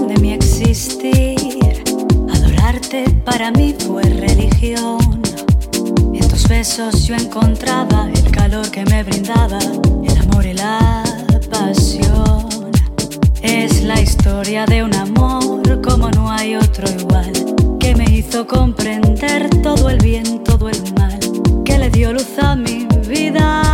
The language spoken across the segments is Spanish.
de mi existir. Adorarte para mí fue religión. En tus besos yo encontraba el calor que me brindaba, el amor y la pasión. Es la historia de un amor como no hay otro igual, que me hizo comprender todo el bien, todo el mal, que le dio luz a mi vida,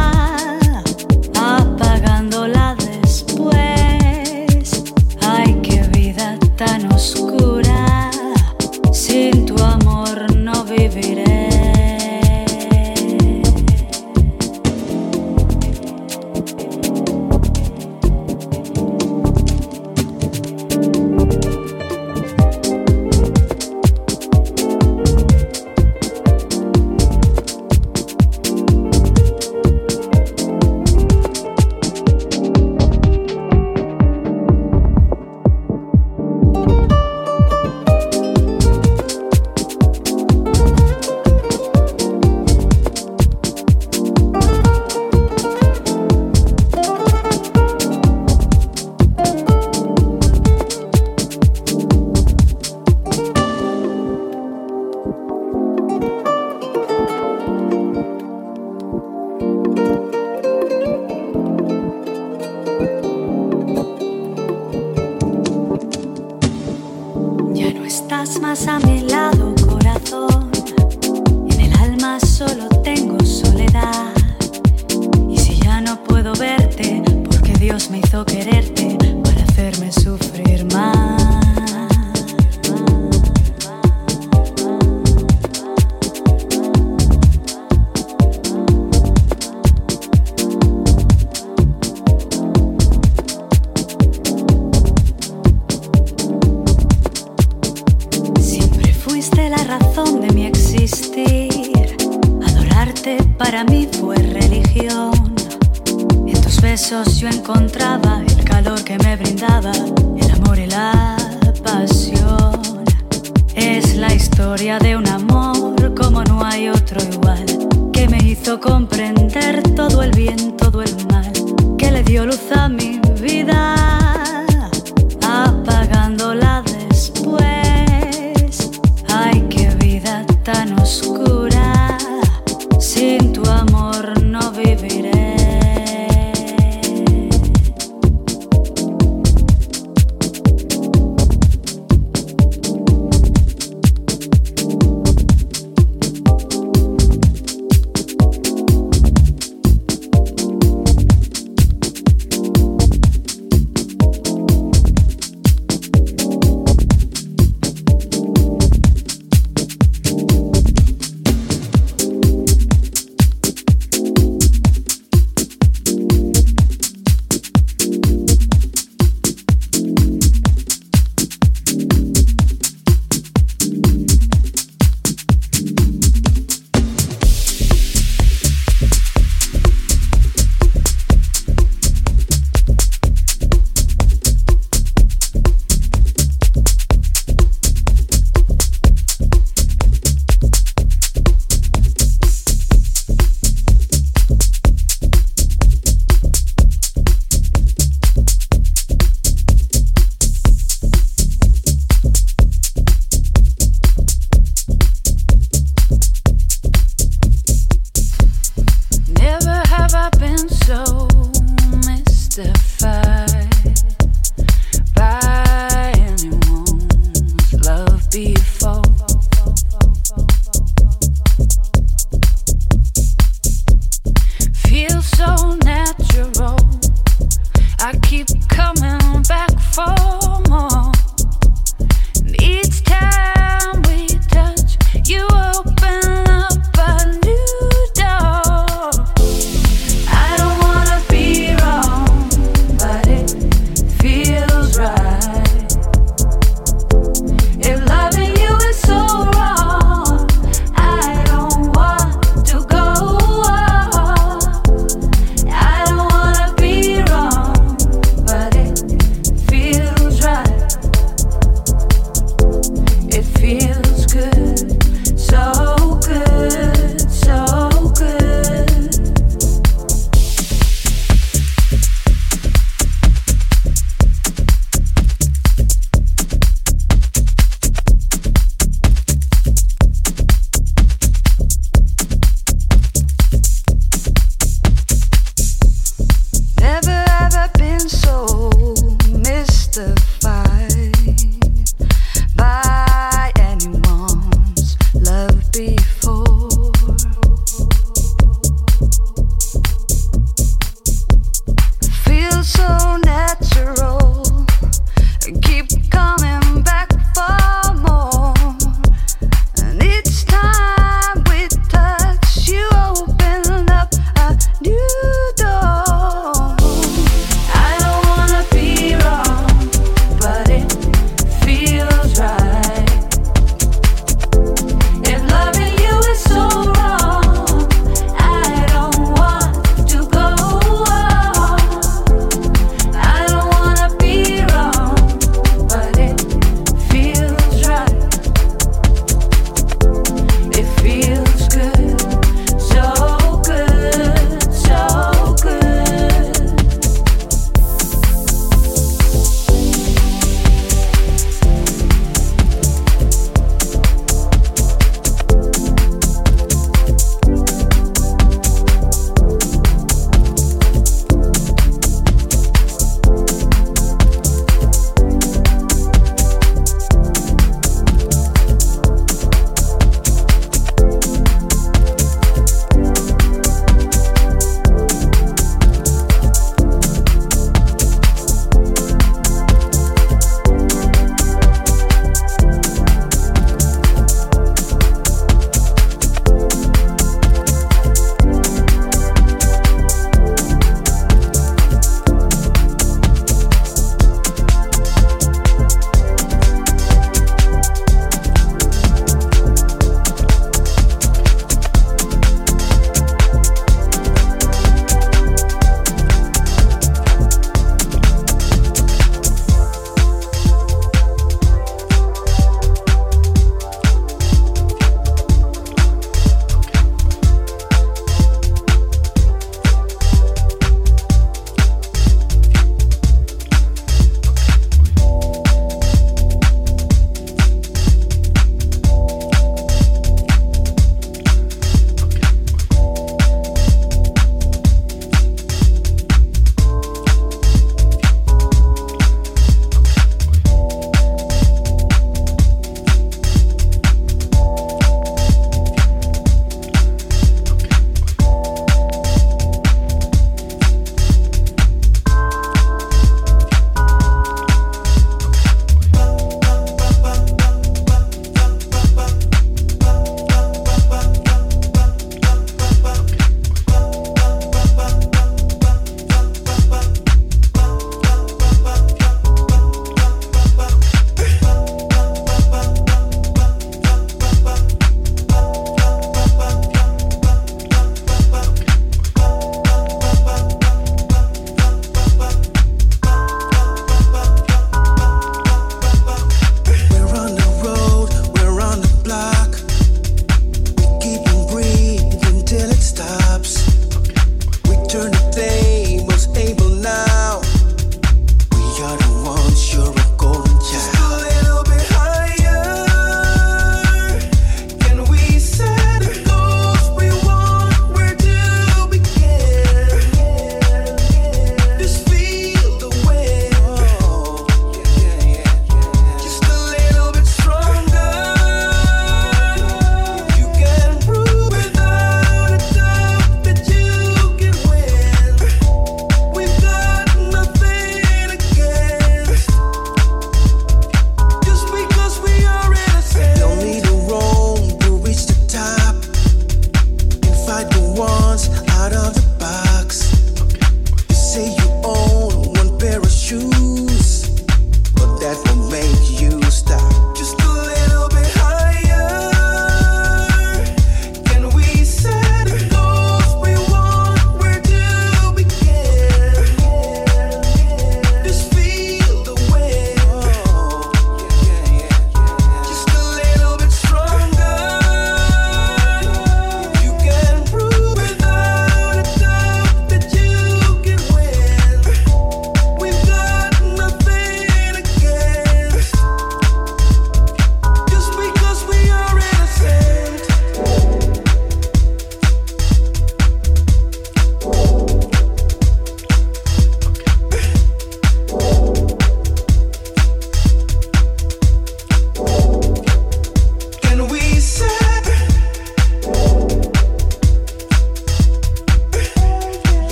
de un amor como no hay otro igual, que me hizo comprender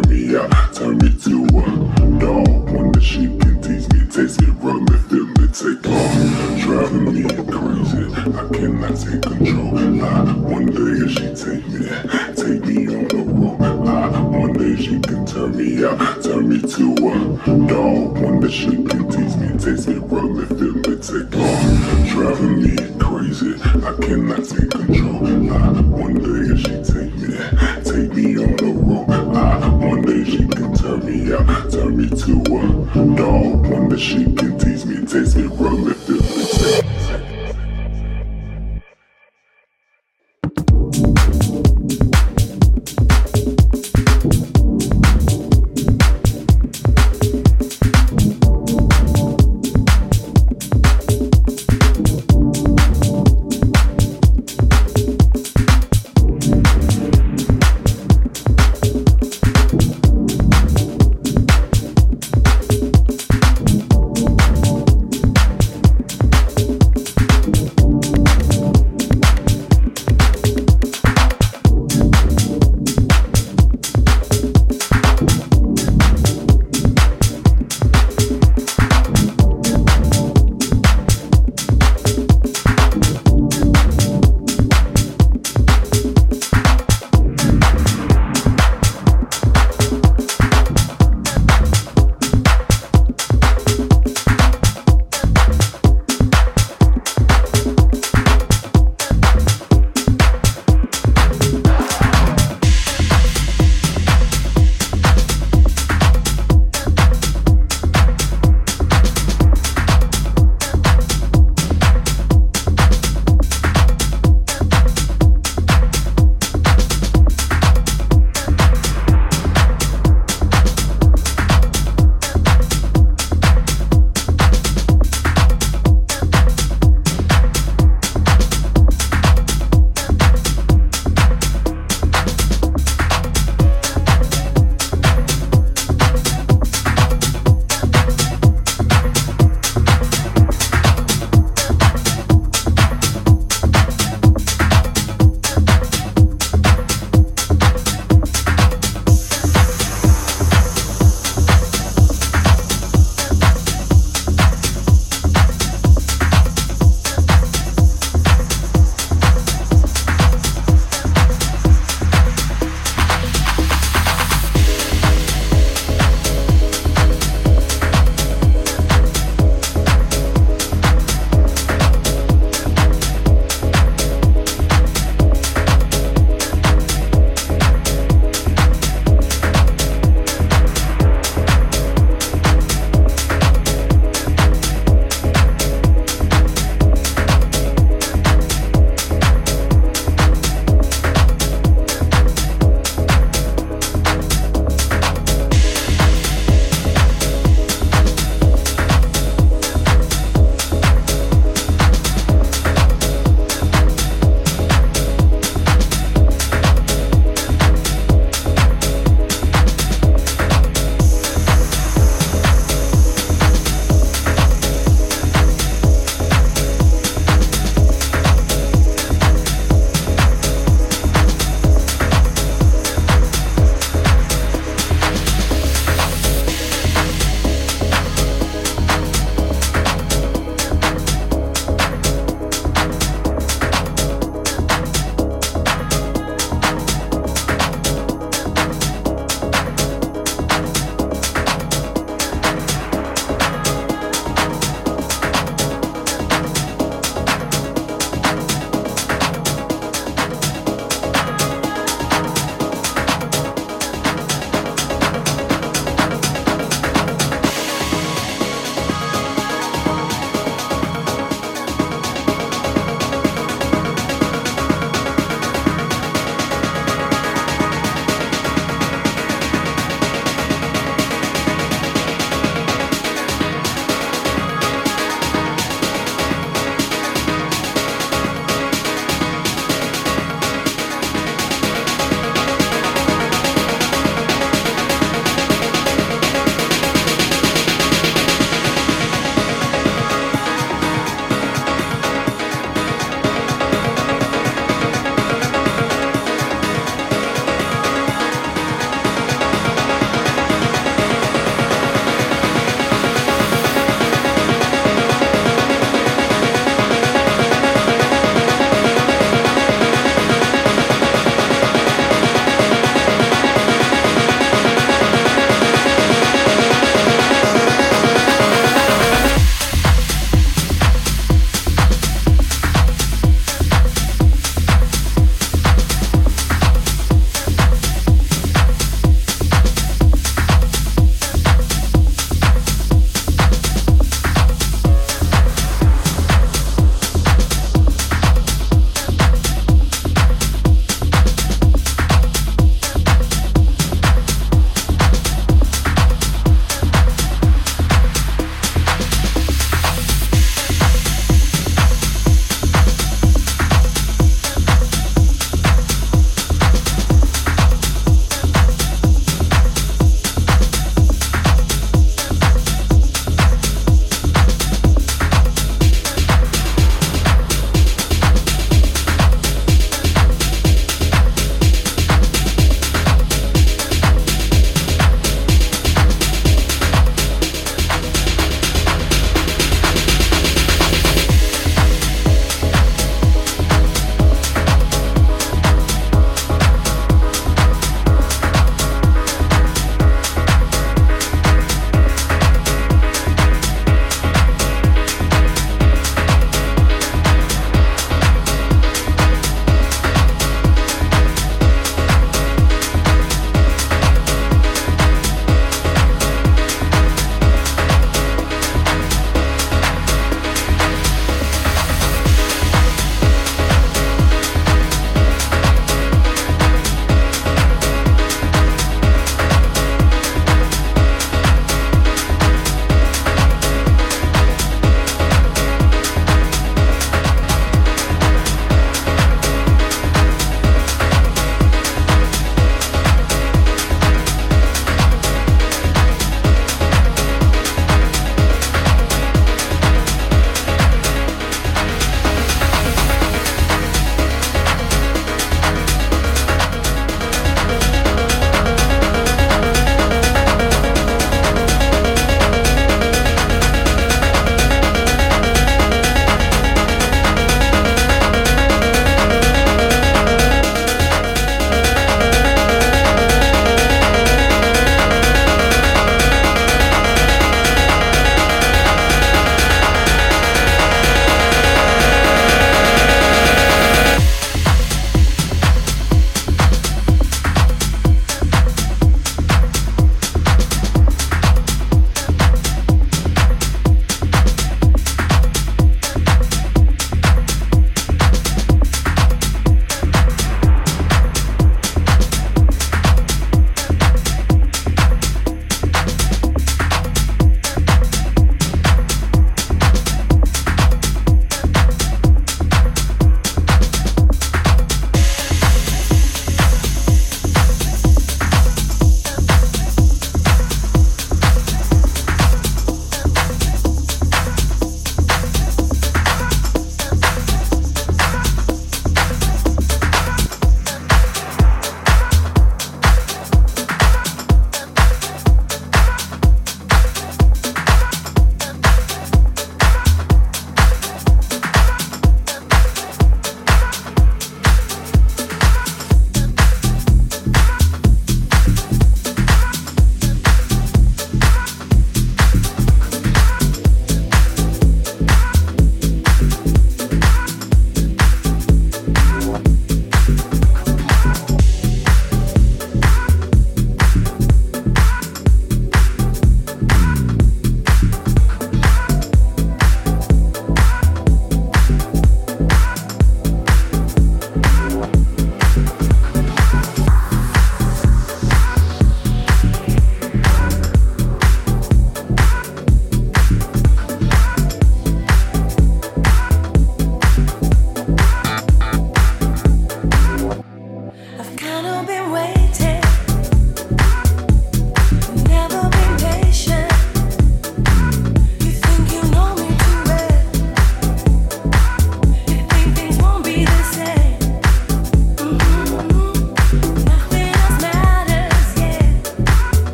be.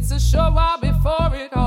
It's a show, I'll be for it.